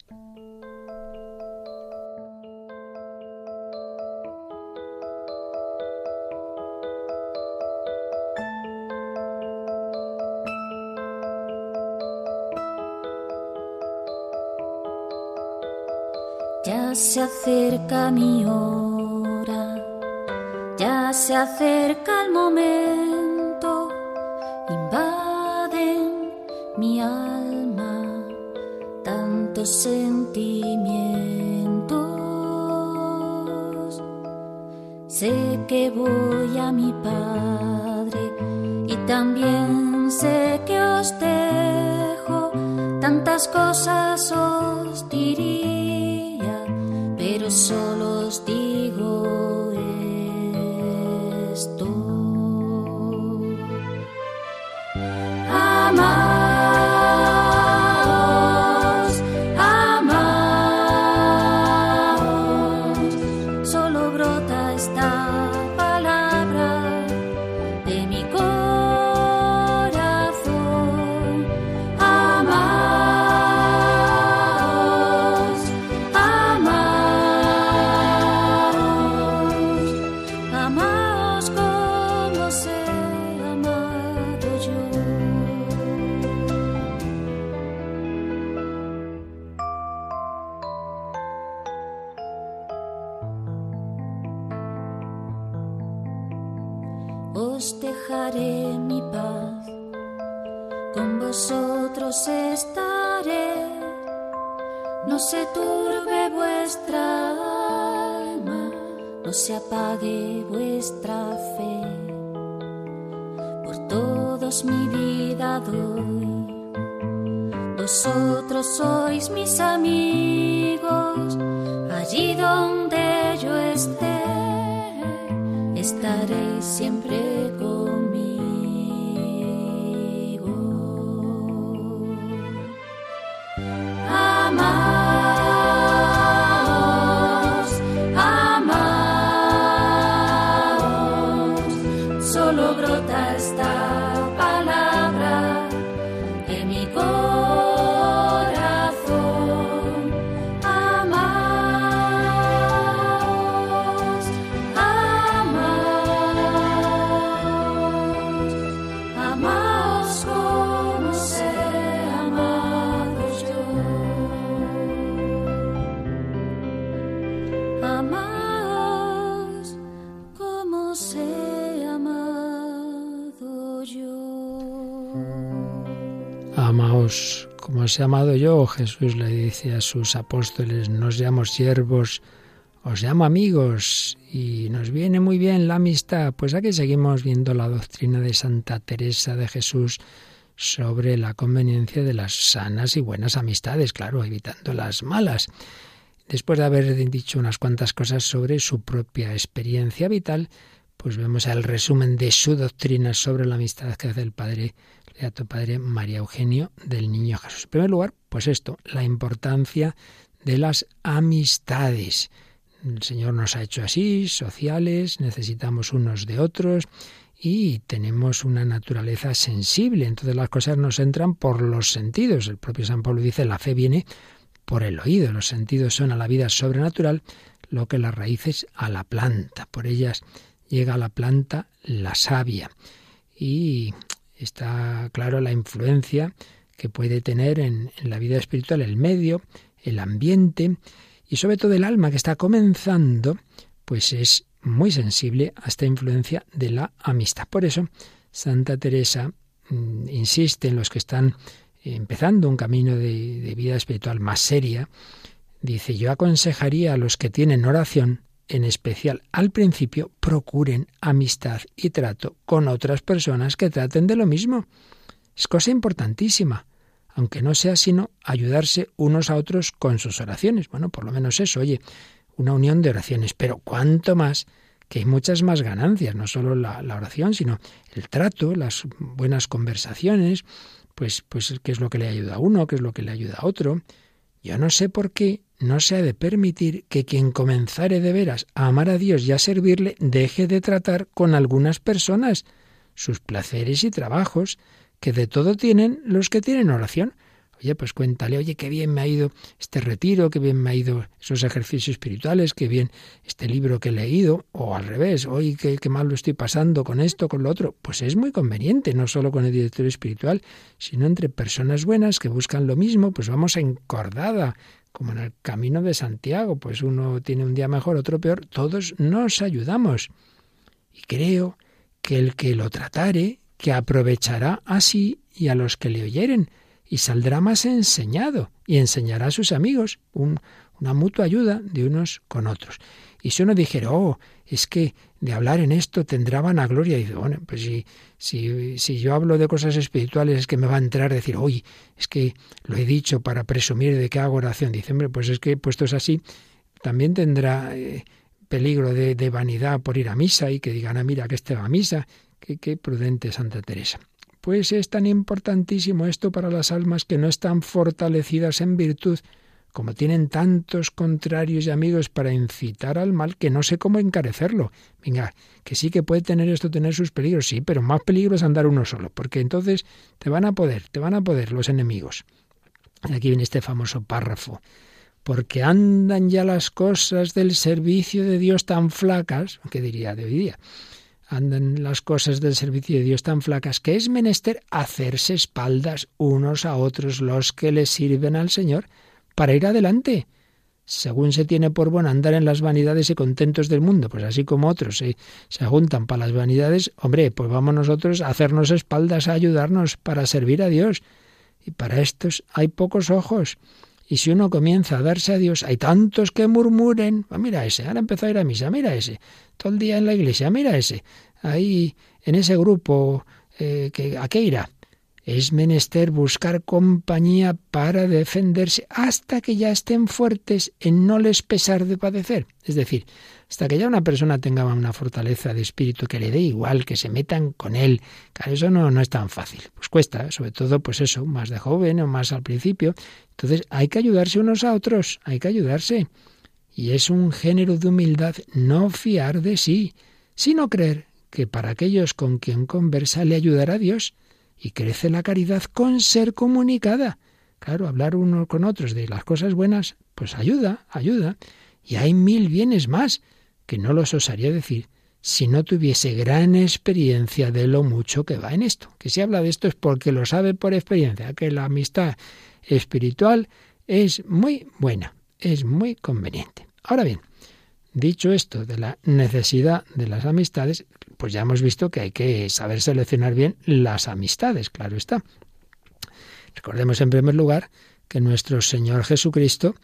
[SPEAKER 4] Se acerca mi hora, ya se acerca el momento, invaden mi alma tantos sentimientos. Sé que voy a mi Padre también sé que os dejo, tantas cosas os diría, se apague vuestra fe. Por todos mi vida doy. Vosotros sois mis amigos. Allí donde yo esté, estaréis siempre
[SPEAKER 2] como os amado yo, Jesús le dice a sus apóstoles, nos llamo siervos, os llamo amigos y nos viene muy bien la amistad. Pues aquí seguimos viendo la doctrina de Santa Teresa de Jesús sobre la conveniencia de las sanas y buenas amistades, claro, evitando las malas. Después de haber dicho unas cuantas cosas sobre su propia experiencia vital, pues vemos el resumen de su doctrina sobre la amistad que hace el Padre tu Padre María Eugenio del Niño Jesús. En primer lugar, pues esto, la importancia de las amistades. El Señor nos ha hecho así, sociales, necesitamos unos de otros y tenemos una naturaleza sensible. Entonces las cosas nos entran por los sentidos. El propio San Pablo dice, la fe viene por el oído. Los sentidos son a la vida sobrenatural lo que las raíces a la planta. Por ellas llega a la planta la savia. Y está claro la influencia que puede tener en, la vida espiritual el medio, el ambiente y sobre todo el alma que está comenzando, pues es muy sensible a esta influencia de la amistad. Por eso, Santa Teresa mm, insiste en los que están empezando un camino de, de vida espiritual más seria, dice, yo aconsejaría a los que tienen oración en especial al principio, procuren amistad y trato con otras personas que traten de lo mismo. Es cosa importantísima, aunque no sea sino ayudarse unos a otros con sus oraciones. Bueno, por lo menos eso, oye, una unión de oraciones, pero cuánto más que hay muchas más ganancias, no solo la, la oración, sino el trato, las buenas conversaciones, pues, pues qué es lo que le ayuda a uno, qué es lo que le ayuda a otro. Yo no sé por qué no se ha de permitir que quien comenzare de veras a amar a Dios y a servirle deje de tratar con algunas personas sus placeres y trabajos, que de todo tienen los que tienen oración. Oye, pues cuéntale, oye, qué bien me ha ido este retiro, qué bien me ha ido esos ejercicios espirituales, qué bien este libro que he leído, o al revés, oye, qué, qué mal lo estoy pasando con esto, con lo otro. Pues es muy conveniente, no solo con el director espiritual, sino entre personas buenas que buscan lo mismo, pues vamos encordada, como en el camino de Santiago, pues uno tiene un día mejor, otro peor, todos nos ayudamos. Y creo que el que lo tratare, que aprovechará así y a los que le oyeren, y saldrá más enseñado y enseñará a sus amigos una mutua ayuda de unos con otros. Y si uno dijera, oh, es que de hablar en esto tendrá vanagloria, y dice, bueno, pues si, si, si yo hablo de cosas espirituales es que me va a entrar decir, oye, es que lo he dicho para presumir de que hago oración. Dice, hombre, pues es que puestos así, también tendrá eh, peligro de, de, vanidad por ir a misa y que digan, ah, mira, que este va a misa. Qué, qué prudente Santa Teresa. Pues es tan importantísimo esto para las almas que no están fortalecidas en virtud, como tienen tantos contrarios y amigos para incitar al mal, que no sé cómo encarecerlo. Venga, que sí que puede tener esto, tener sus peligros, sí, pero más peligro es andar uno solo, porque entonces te van a poder, te van a poder los enemigos. Aquí viene este famoso párrafo. Porque andan ya las cosas del servicio de Dios tan flacas, ¿qué diría de hoy día? andan las cosas del servicio de Dios tan flacas que es menester hacerse espaldas unos a otros los que le sirven al Señor para ir adelante. Según se tiene por bueno andar en las vanidades y contentos del mundo, pues así como otros se, juntan para las vanidades, hombre, pues vamos nosotros a hacernos espaldas, a ayudarnos para servir a Dios. Y para estos hay pocos ojos. Y si uno comienza a darse a Dios, hay tantos que murmuren, ah, mira ese, ahora empezó a ir a misa, mira ese, todo el día en la iglesia, mira ese, ahí en ese grupo, eh, que, ¿a qué irá? Es menester buscar compañía para defenderse hasta que ya estén fuertes en no les pesar de padecer. Es decir, hasta que ya una persona tenga una fortaleza de espíritu que le dé igual, que se metan con él. Claro, eso no, no es tan fácil. Pues cuesta, sobre todo, pues eso, más de joven o más al principio. Entonces hay que ayudarse unos a otros, hay que ayudarse. Y es un género de humildad no fiar de sí, sino creer que para aquellos con quien conversa le ayudará a Dios y crece la caridad con ser comunicada. Claro, hablar uno con otros de las cosas buenas, pues ayuda, ayuda. Y hay mil bienes más que no los osaría decir si no tuviese gran experiencia de lo mucho que va en esto. Que si habla de esto es porque lo sabe por experiencia, que la amistad espiritual es muy buena, es muy conveniente. Ahora bien, dicho esto de la necesidad de las amistades, pues ya hemos visto que hay que saber seleccionar bien las amistades, claro está. Recordemos en primer lugar que nuestro Señor Jesucristo,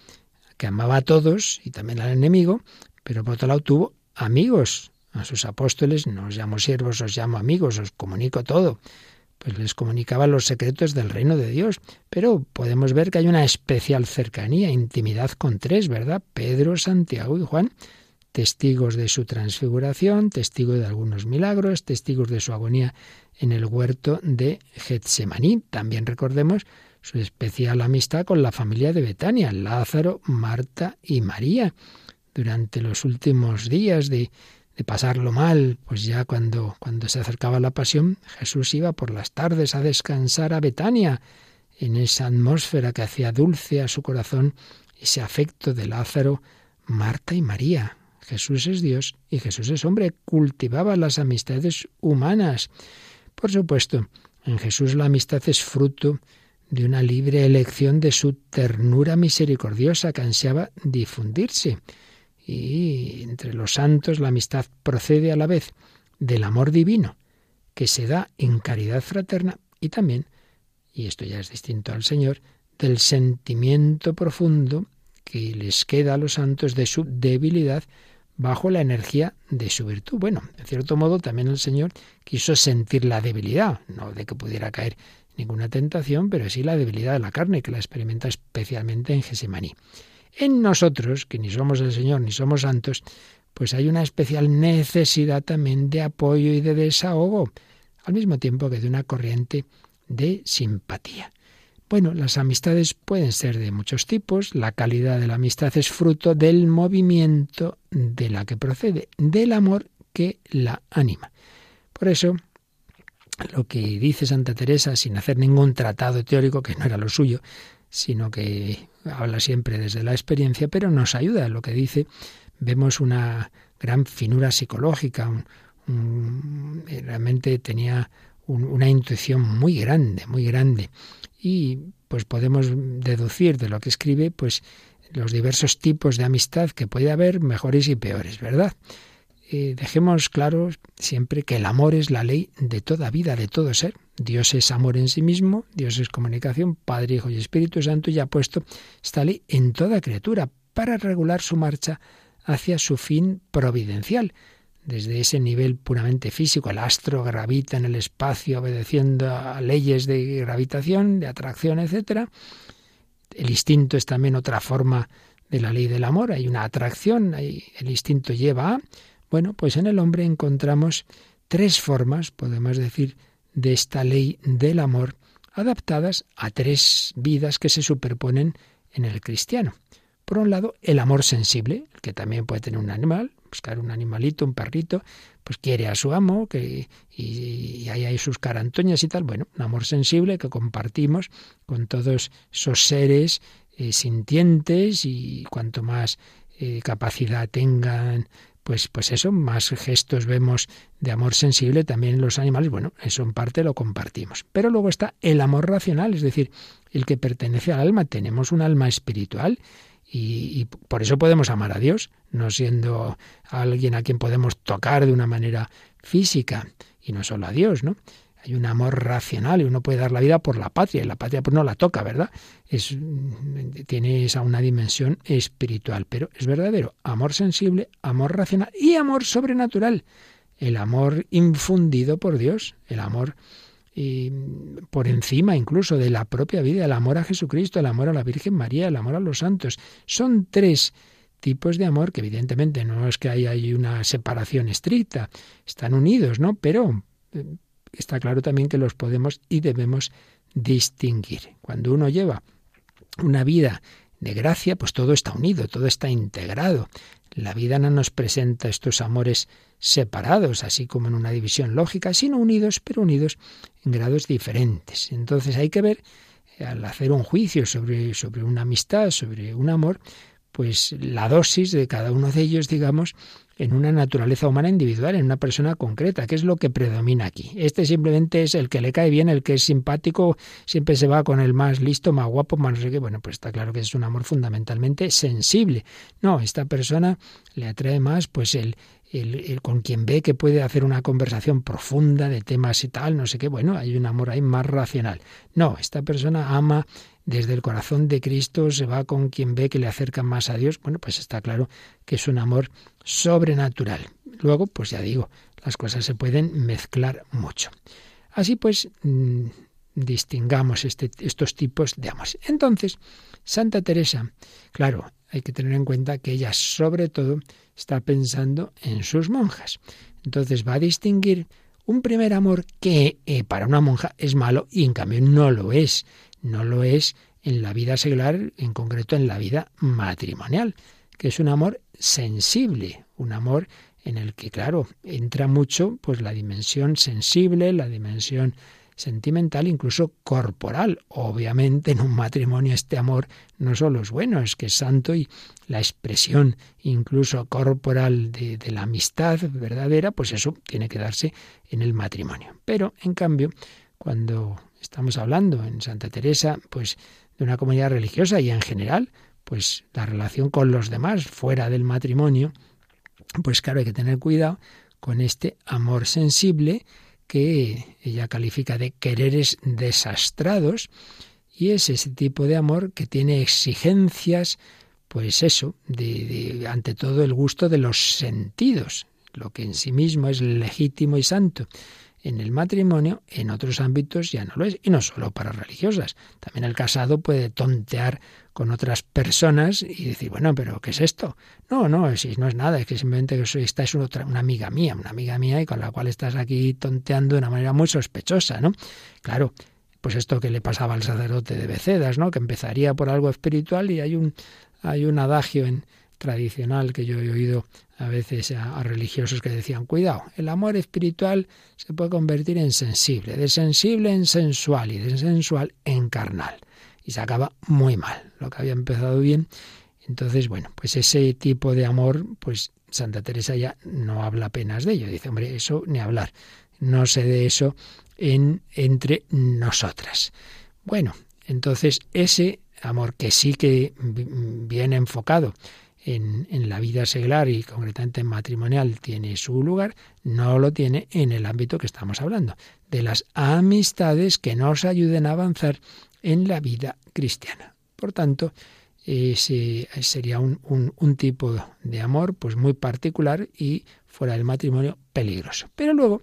[SPEAKER 2] que amaba a todos y también al enemigo, pero por otro lado tuvo amigos. A sus apóstoles, no os llamo siervos, os llamo amigos, os comunico todo. Pues les comunicaba los secretos del reino de Dios. Pero podemos ver que hay una especial cercanía, intimidad con tres, ¿verdad? Pedro, Santiago y Juan, testigos de su transfiguración, testigos de algunos milagros, testigos de su agonía en el huerto de Getsemaní. También recordemos su especial amistad con la familia de Betania, Lázaro, Marta y María durante los últimos días de, de pasarlo mal, pues ya cuando, cuando se acercaba la pasión, Jesús iba por las tardes a descansar a Betania, en esa atmósfera que hacía dulce a su corazón ese afecto de Lázaro, Marta y María. Jesús es Dios y Jesús es hombre, cultivaba las amistades humanas. Por supuesto, en Jesús la amistad es fruto de una libre elección de su ternura misericordiosa que ansiaba difundirse y entre los santos la amistad procede a la vez del amor divino que se da en caridad fraterna y también, y esto ya es distinto al Señor, del sentimiento profundo que les queda a los santos de su debilidad bajo la energía de su virtud. Bueno, en cierto modo también el Señor quiso sentir la debilidad, no de que pudiera caer ninguna tentación, pero sí la debilidad de la carne, que la experimenta especialmente en Gesemaní. En nosotros, que ni somos el Señor ni somos santos, pues hay una especial necesidad también de apoyo y de desahogo, al mismo tiempo que de una corriente de simpatía. Bueno, las amistades pueden ser de muchos tipos, la calidad de la amistad es fruto del movimiento de la que procede, del amor que la anima. Por eso, lo que dice Santa Teresa, sin hacer ningún tratado teórico, que no era lo suyo, sino que habla siempre desde la experiencia, pero nos ayuda. Lo que dice, vemos una gran finura psicológica, realmente tenía una intuición muy grande, muy grande. Y pues podemos deducir de lo que escribe, pues los diversos tipos de amistad que puede haber, mejores y peores, ¿verdad? eh, dejemos claro siempre que el amor es la ley de toda vida, de todo ser. Dios es amor en sí mismo, Dios es comunicación, Padre, Hijo y Espíritu Santo, y ha puesto esta ley en toda criatura para regular su marcha hacia su fin providencial. Desde ese nivel puramente físico, el astro gravita en el espacio obedeciendo a leyes de gravitación, de atracción, etc. El instinto es también otra forma de la ley del amor. Hay una atracción, el instinto lleva a. Bueno, pues en el hombre encontramos tres formas, podemos decir, de esta ley del amor, adaptadas a tres vidas que se superponen en el cristiano. Por un lado, el amor sensible, que también puede tener un animal, buscar un animalito, un perrito, pues quiere a su amo, que, y, ahí hay sus carantoñas y tal. Bueno, un amor sensible que compartimos con todos esos seres eh, sintientes y cuanto más eh, capacidad tengan pues, pues eso, más gestos vemos de amor sensible también en los animales. Bueno, eso en parte lo compartimos. Pero luego está el amor racional, es decir, el que pertenece al alma. Tenemos un alma espiritual y, por eso podemos amar a Dios, no siendo alguien a quien podemos tocar de una manera física, y no solo a Dios, ¿no? Hay un amor racional y uno puede dar la vida por la patria, y la patria pues no la toca, ¿verdad? Es, tiene esa una dimensión espiritual, pero es verdadero. Amor sensible, amor racional y amor sobrenatural. El amor infundido por Dios, el amor y por encima incluso de la propia vida, el amor a Jesucristo, el amor a la Virgen María, el amor a los santos. Son tres tipos de amor que evidentemente no es que haya una separación estricta, están unidos, ¿no? Pero eh, está claro también que los podemos y debemos distinguir. Cuando uno lleva una vida de gracia, pues todo está unido, todo está integrado. La vida no nos presenta estos amores separados, así como en una división lógica, sino unidos, pero unidos en grados diferentes. Entonces hay que ver, al hacer un juicio sobre, sobre una amistad, sobre un amor, pues la dosis de cada uno de ellos, digamos, en una naturaleza humana individual, en una persona concreta, que es lo que predomina aquí. Este simplemente es el que le cae bien, el que es simpático, siempre se va con el más listo, más guapo, más qué. Bueno, pues está claro que es un amor fundamentalmente sensible. No, esta persona le atrae más pues el, el, con quien ve que puede hacer una conversación profunda de temas y tal, no sé qué, bueno, hay un amor ahí más racional. No, esta persona ama desde el corazón de Cristo, se va con quien ve que le acerca más a Dios, bueno, pues está claro que es un amor sobrenatural. Luego, pues ya digo, las cosas se pueden mezclar mucho. Así pues, mm, distingamos este, estos tipos de amor. Entonces, Santa Teresa, claro, hay que tener en cuenta que ella sobre todo está pensando en sus monjas. Entonces va a distinguir un primer amor que eh, para una monja es malo y en cambio no lo es. No lo es en la vida secular, en concreto en la vida matrimonial, que es un amor sensible, un amor en el que, claro, entra mucho pues la dimensión sensible, la dimensión sentimental, incluso corporal. Obviamente en un matrimonio este amor no solo es bueno, es que es santo y la expresión incluso corporal de, la amistad verdadera, pues eso tiene que darse en el matrimonio. Pero, en cambio, cuando estamos hablando en Santa Teresa, pues de una comunidad religiosa y en general, pues la relación con los demás fuera del matrimonio, pues claro, hay que tener cuidado con este amor sensible que ella califica de quereres desastrados, y es ese tipo de amor que tiene exigencias, pues eso, de, ante todo el gusto de los sentidos, lo que en sí mismo es legítimo y santo, en el matrimonio, en otros ámbitos ya no lo es, y no solo para religiosas. También el casado puede tontear con otras personas y decir, bueno, pero ¿qué es esto? No, no, no es nada, es que simplemente esta es otra, una amiga mía, una amiga mía y con la cual estás aquí tonteando de una manera muy sospechosa, ¿no? Claro, pues esto que le pasaba al sacerdote de Becedas, ¿no? Que empezaría por algo espiritual y hay un, hay un adagio en, tradicional que yo he oído a veces a, religiosos que decían, cuidado, el amor espiritual se puede convertir en sensible, de sensible en sensual y de sensual en carnal. Y se acaba muy mal, lo que había empezado bien. Entonces, bueno, pues ese tipo de amor, pues Santa Teresa ya no habla apenas de ello. Dice, hombre, eso ni hablar. No sé de eso en, entre nosotras. Bueno, entonces ese amor que sí que viene enfocado en, la vida seglar y concretamente en matrimonial tiene su lugar, no lo tiene en el ámbito que estamos hablando, de las amistades que nos ayuden a avanzar en la vida cristiana. Por tanto, ese sería un, un, tipo de amor pues muy particular y fuera del matrimonio peligroso. Pero luego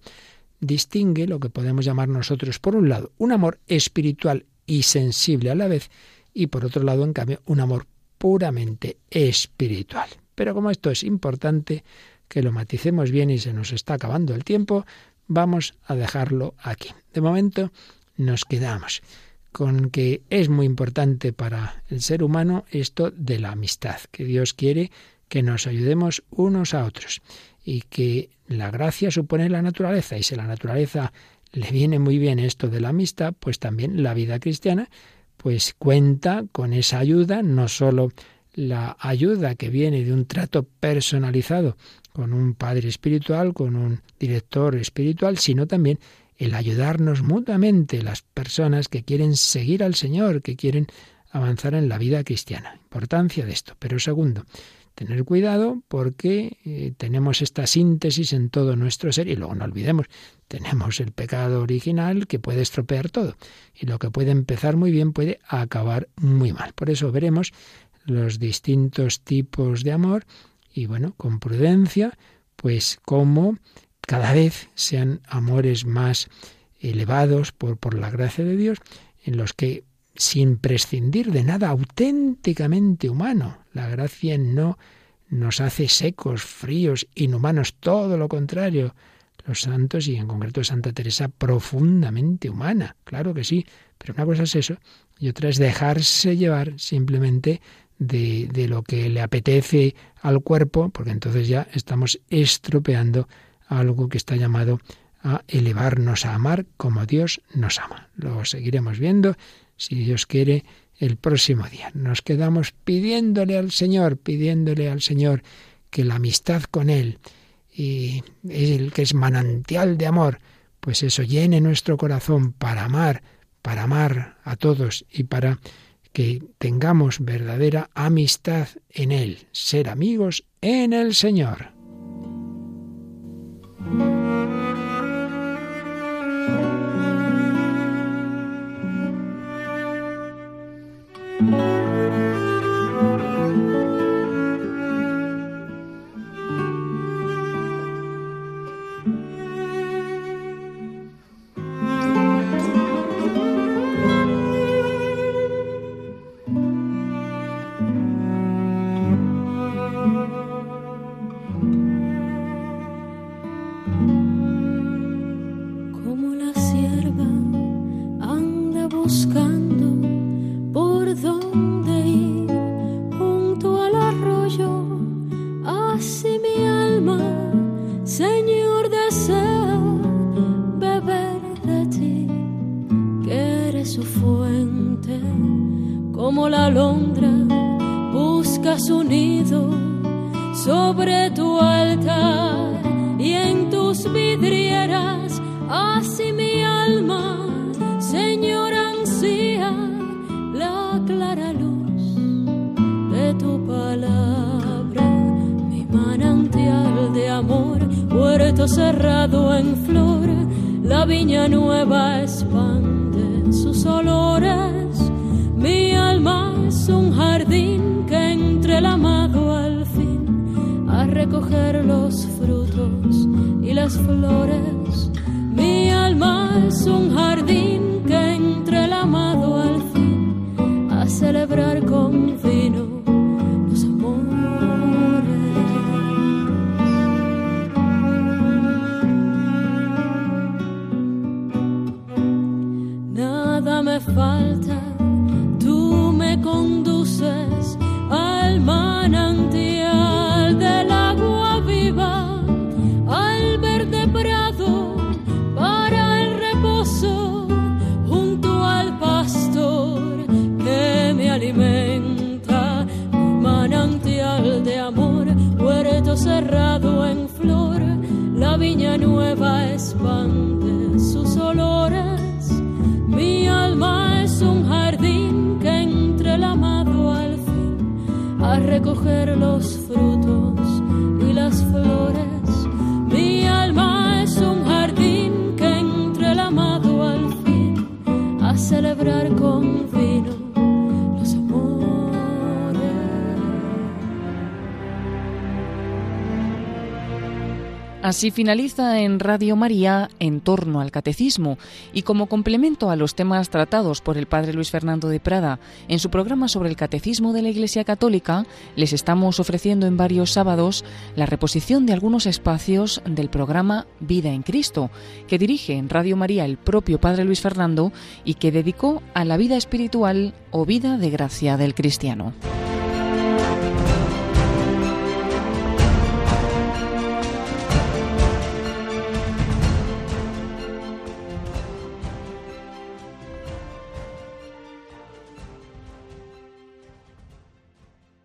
[SPEAKER 2] distingue lo que podemos llamar nosotros, por un lado, un amor espiritual y sensible a la vez, y por otro lado, en cambio, un amor puramente espiritual. Pero como esto es importante que lo maticemos bien y se nos está acabando el tiempo, vamos a dejarlo aquí. De momento nos quedamos con que es muy importante para el ser humano esto de la amistad, que Dios quiere que nos ayudemos unos a otros y que la gracia supone la naturaleza y si la naturaleza le viene muy bien esto de la amistad, pues también la vida cristiana pues cuenta con esa ayuda, no solo la ayuda que viene de un trato personalizado con un padre espiritual, con un director espiritual, sino también el ayudarnos mutuamente las personas que quieren seguir al Señor, que quieren avanzar en la vida cristiana. Importancia de esto. Pero segundo, tener cuidado porque eh, tenemos esta síntesis en todo nuestro ser y luego no olvidemos, tenemos el pecado original que puede estropear todo y lo que puede empezar muy bien puede acabar muy mal. Por eso veremos los distintos tipos de amor y bueno, con prudencia, pues cómo cada vez sean amores más elevados por, por la gracia de Dios, en los que sin prescindir de nada auténticamente humano, la gracia no nos hace secos, fríos, inhumanos, todo lo contrario. Los santos, y en concreto Santa Teresa, profundamente humana, claro que sí, pero una cosa es eso, y otra es dejarse llevar simplemente de, lo que le apetece al cuerpo, porque entonces ya estamos estropeando algo que está llamado a elevarnos a amar como Dios nos ama. Lo seguiremos viendo, si Dios quiere, el próximo día. Nos quedamos pidiéndole al Señor, pidiéndole al Señor que la amistad con Él y el que es manantial de amor, pues eso llene nuestro corazón para amar, para amar a todos y para que tengamos verdadera amistad en Él, ser amigos en el Señor.
[SPEAKER 1] Así finaliza en Radio María en torno al catecismo y como complemento a los temas tratados por el padre Luis Fernando de Prada en su programa sobre el catecismo de la Iglesia Católica, les estamos ofreciendo en varios sábados la reposición de algunos espacios del programa Vida en Cristo, que dirige en Radio María el propio padre Luis Fernando y que dedicó a la vida espiritual o vida de gracia del cristiano.